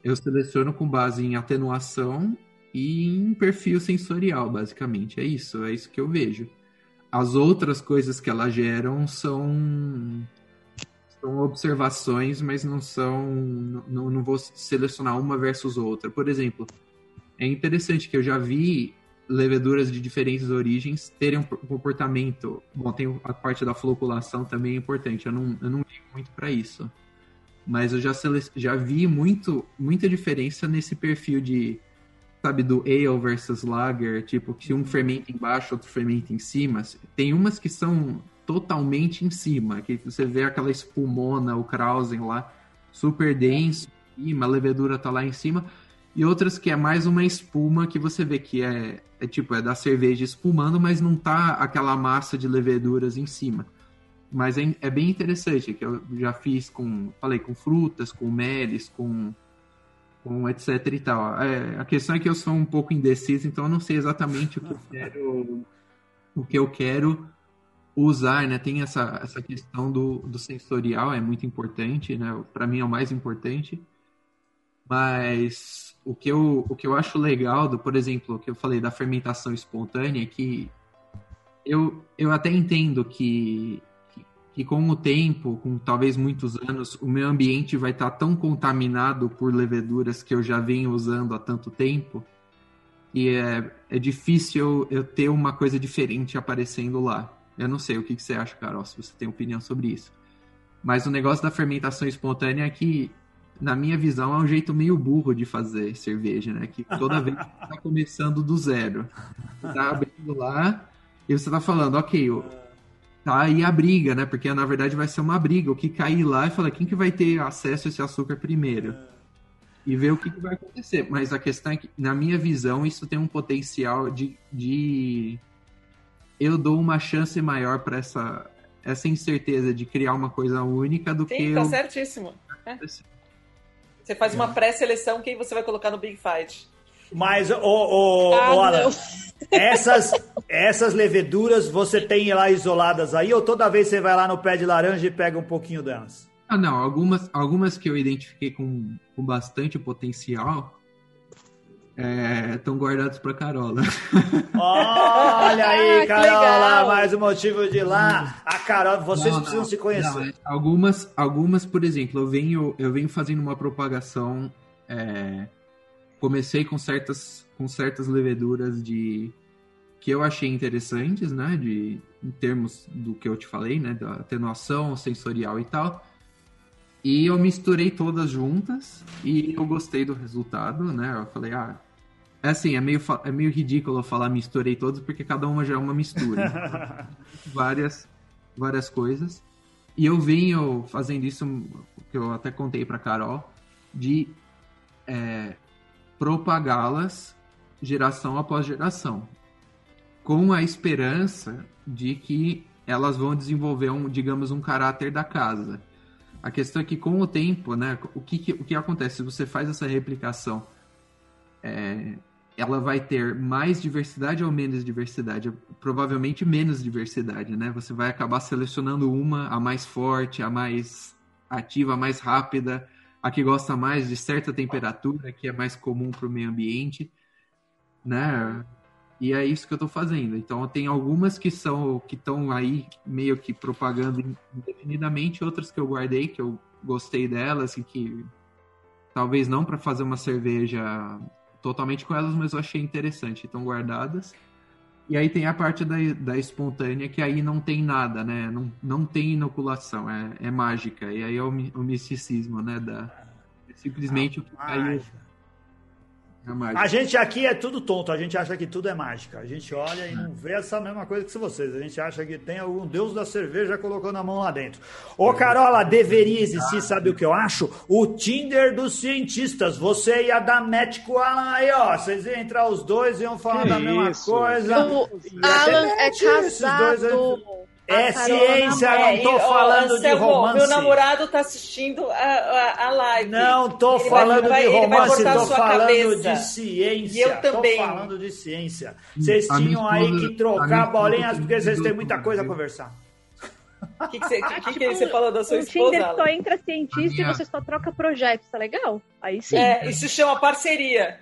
eu seleciono com base em atenuação e em perfil sensorial, basicamente. É isso, é isso que eu vejo. As outras coisas que elas geram são são observações, mas não são. Não, não vou selecionar uma versus outra. Por exemplo, é interessante que eu já vi leveduras de diferentes origens terem um comportamento. Bom, tem a parte da floculação também é importante. Eu não, eu não ligo muito para isso. Mas eu já, já vi muito, muita diferença nesse perfil de. Sabe, do ale versus lager, tipo, que um fermenta embaixo, outro fermenta em cima. Tem umas que são totalmente em cima, que você vê aquela espumona, o Krausen lá, super denso, e a levedura tá lá em cima, e outras que é mais uma espuma que você vê que é, é tipo, é da cerveja espumando, mas não tá aquela massa de leveduras em cima. Mas é, é bem interessante, que eu já fiz com, falei, com frutas, com meles, com, com etc e tal. É, a questão é que eu sou um pouco indeciso, então eu não sei exatamente o que eu quero, o que eu quero usar, né? Tem essa, essa questão do, do sensorial, é muito importante, né? Para mim é o mais importante. Mas o que, eu, o que eu acho legal, do, por exemplo, o que eu falei da fermentação espontânea, é que eu, eu até entendo que, que com o tempo, com talvez muitos anos, o meu ambiente vai estar tão contaminado por leveduras que eu já venho usando há tanto tempo, que é, é difícil eu ter uma coisa diferente aparecendo lá. Eu não sei o que, que você acha, Carol, se você tem opinião sobre isso. Mas o negócio da fermentação espontânea é que, na minha visão, é um jeito meio burro de fazer cerveja, né? Que toda vez você tá começando do zero. Você tá abrindo lá e você tá falando, ok, tá aí a briga, né? Porque na verdade vai ser uma briga. O que cair lá e fala quem que vai ter acesso a esse açúcar primeiro. E ver o que, que vai acontecer. Mas a questão é que, na minha visão, isso tem um potencial de, de eu dou uma chance maior para essa, essa incerteza de criar uma coisa única do Sim, que. Tá eu... certíssimo. É. Você faz uma pré-seleção quem você vai colocar no Big Fight. Mas, ô, ô, ah, ô Alan, essas, essas leveduras você tem lá isoladas aí ou toda vez você vai lá no pé de laranja e pega um pouquinho delas? Ah, não. Algumas, algumas que eu identifiquei com, com bastante potencial estão guardados para Carola. [LAUGHS] Olha aí, Ah, Carola, mais um motivo de ir lá. A Carol, vocês Não, precisam não, se conhecer. não, é- algumas, algumas, por exemplo, eu venho, eu venho fazendo uma propagação. é, comecei com certas, com certas leveduras de que eu achei interessantes, né? De, em termos do que eu te falei, né? Da atenuação sensorial e tal. E eu misturei todas juntas e eu gostei do resultado, né? Eu falei, ah, é assim, é meio, é meio ridículo eu falar misturei todas, porque cada uma já é uma mistura. [LAUGHS] várias, várias coisas. E eu venho fazendo isso, que eu até contei para Carol, de é, propagá-las geração após geração, com a esperança de que elas vão desenvolver um, digamos, um caráter da casa. A questão é que com o tempo, né, o que, o que acontece se você faz essa replicação? É, ela vai ter mais diversidade ou menos diversidade? Provavelmente menos diversidade, né? Você vai acabar selecionando uma, a mais forte, a mais ativa, a mais rápida, a que gosta mais de certa temperatura, que é mais comum para o meio ambiente, né? E é isso que eu estou fazendo. Então tem algumas que são que estão aí meio que propagando indefinidamente, outras que eu guardei que eu gostei delas e que talvez não para fazer uma cerveja totalmente com elas, mas eu achei interessante, estão guardadas. E aí tem a parte da, da espontânea, que aí não tem nada, né? Não, não tem inoculação, é, é mágica. E aí é o, o misticismo, né? Da, é simplesmente o que caiu. Mágica. É. A gente aqui é tudo tonto, a gente acha que tudo é mágica. A gente olha e não vê essa mesma coisa que vocês. A gente acha que tem algum deus da cerveja colocando a mão lá dentro. Ô, Carola, deveria existir, sabe o que eu acho? O Tinder dos cientistas. Você ia dar match com o Alan aí, ó. Vocês iam entrar os dois e iam falar Que da mesma isso? coisa. O ter Alan é casado. É ciência, não É, tô e, ó, falando de Anselmo, romance. Meu namorado tá assistindo a, a, a live. Não tô Ele vai- falando vai- de ele vai romance, cortar tô sua falando cabeça. de ciência. E eu também. Tô falando de ciência. Vocês tinham aí que trocar bolinhas porque vocês têm muita coisa a conversar. O que, que, você, que, que, que você falou da sua O esposa? Tinder só entra cientista minha- e você só troca projetos, tá legal? Aí sim. É, isso chama parceria.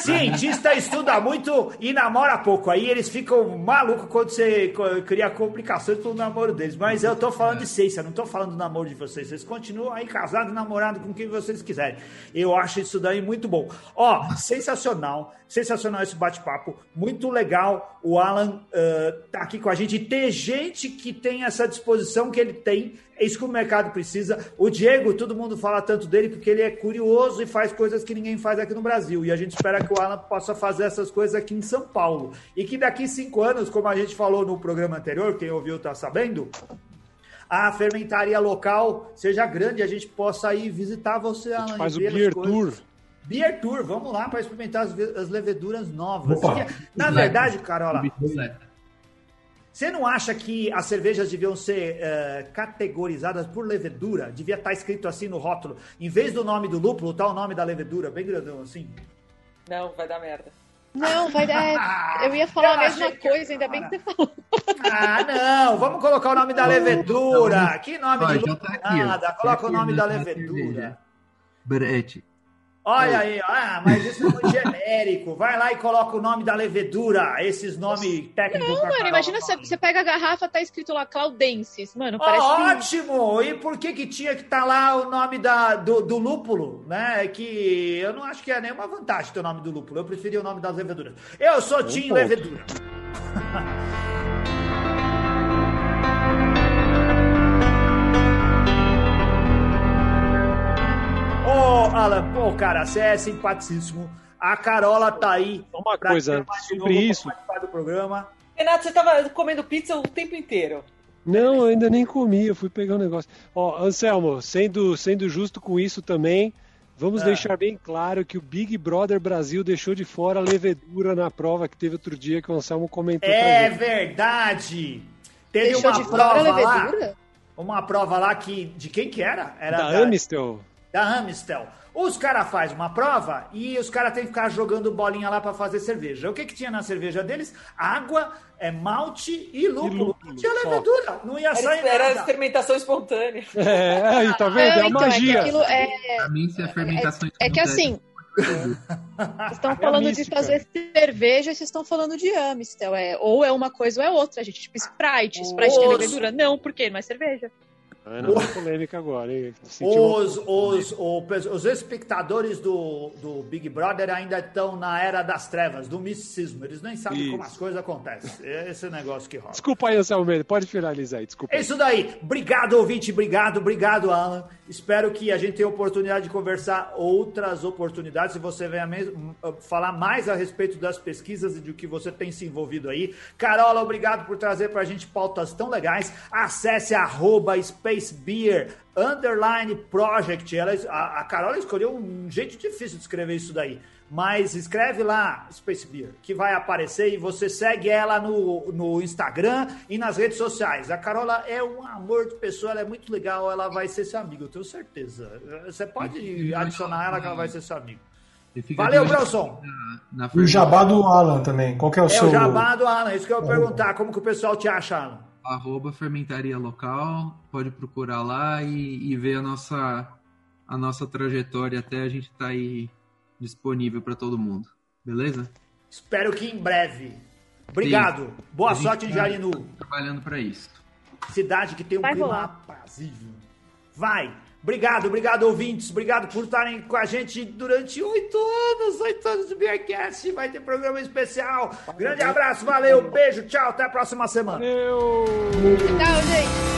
Cientista estuda muito e namora pouco. Aí eles ficam malucos quando você cria complicações pro namoro deles. Mas eu tô falando de ciência, não tô falando do namoro de vocês. Vocês continuam aí casados, namorando com quem vocês quiserem. Eu acho isso daí muito bom. Ó, sensacional. Sensacional esse bate-papo. Muito legal o Alan ah, tá aqui com a gente. E ter gente que tem essa disposição que ele tem. É isso que o mercado precisa. O Diego, todo mundo fala tanto dele porque ele é curioso e faz coisas que ninguém faz aqui no Brasil. E a gente espera que o Alan possa fazer essas coisas aqui em São Paulo. E que daqui cinco anos, como a gente falou no programa anterior, quem ouviu está sabendo, a fermentaria local seja grande, a gente possa ir visitar você, Alan. Faz e o Beer. Tour. Beer Tour, vamos lá para experimentar as, as leveduras novas. Opa. Que- Na verdade, Carola. Você não acha que as cervejas deviam ser eh, categorizadas por levedura? Devia estar escrito assim no rótulo. Em vez do nome do lúpulo, tá o nome da levedura, bem grandão assim. Não, vai dar merda. Não, vai dar. [LAUGHS] Eu ia falar Eu a mesma achei que- coisa, ainda bem que você falou. Ah, não! Vamos colocar o nome da levedura. Que nome Ó, de lúpulo? tá. Nada. Tá Coloca o nome da levedura. Brete. Olha aí, ó. ah, mas isso é muito [LAUGHS] genérico. Vai lá e coloca o nome da levedura. Esses nomes técnicos. Não, mano, imagina você, você pega a garrafa, tá escrito lá Claudensis. Mano, parece. ótimo! E por que que tinha que estar lá o nome da, do, do lúpulo, né? Que eu não acho que é nenhuma vantagem ter o nome do lúpulo. Eu preferia o nome das leveduras. Eu sou Tim. Levedura. [LAUGHS] Alan, pô, cara, você é simpaticíssimo. A Carola tá aí. Só uma coisa, sobre novo isso. participar do programa. Renato, você tava comendo pizza o tempo inteiro. Não, eu ainda nem comi, eu fui pegar um negócio. Ó, Anselmo, sendo, sendo justo com isso também, vamos Ah. deixar bem claro que o Big Brother Brasil deixou de fora a levedura na prova que teve outro dia que o Anselmo comentou É verdade. Teve Deixou uma de fora a prova lá. levedura? uma prova lá que. De quem que era? Era Da Amistel. Da Amistel. Os caras fazem uma prova e os caras têm que ficar jogando bolinha lá pra fazer cerveja. O que que tinha na cerveja deles? Água, é, malte e lúpulo. Não tinha levedura. Não ia Era, sair era nada. experimentação espontânea. [LAUGHS] É, aí, tá vendo? É então, é que magia. é. Pra mim, se a fermentação É que espontânea assim, Vocês estão falando de fazer cerveja e vocês estão falando de Amistel. É, ou é uma coisa ou é outra, gente. Tipo Sprite. Sprite Os- tem levedura? Não, por quê? Não é cerveja. Ana, tá polêmica agora, hein? Os, os, o pes- os espectadores do, do Big Brother ainda estão na era das trevas, do misticismo. Eles nem sabem Isso. como as coisas acontecem. É esse negócio que rola. Desculpa aí, Anselmo pode finalizar aí, desculpa. É isso daí. Obrigado, ouvinte. Obrigado, obrigado, Alan. Espero que a gente tenha oportunidade de conversar outras oportunidades e você venha mesmo uh, falar mais a respeito das pesquisas e do que você tem se envolvido aí. Carola, obrigado por trazer pra gente pautas tão legais. Acesse arroba SpaceBeer underline project. Ela, a, a Carola escolheu um jeito difícil de escrever isso daí. Mas escreve lá, Space Beer, que vai aparecer e você segue ela no, no Instagram e nas redes sociais. A Carola é um amor de pessoa, ela é muito legal, ela vai ser seu amigo, eu tenho certeza. Você pode adicionar ela que ela vai ser seu amigo. Valeu, Bronson! E o jabá do Alan também. Qual que é o É seu. o jabá do Alan, isso que eu ia perguntar, como que o pessoal te acha, Alan? arroba fermentaria local, pode procurar lá e, e ver a nossa, a nossa trajetória até a gente estar aí disponível para todo mundo. Beleza? Espero que em breve. Obrigado. Boa A gente sorte em tá Jarinu. Trabalhando para isso. Cidade que tem um Vai clima rolar. aprazível. Vai. Obrigado, obrigado, ouvintes. Obrigado por estarem com a gente durante oito anos, oito anos do Beercast. Vai ter programa especial. Grande abraço, valeu, beijo, tchau, até a próxima semana. Valeu! Tchau, gente.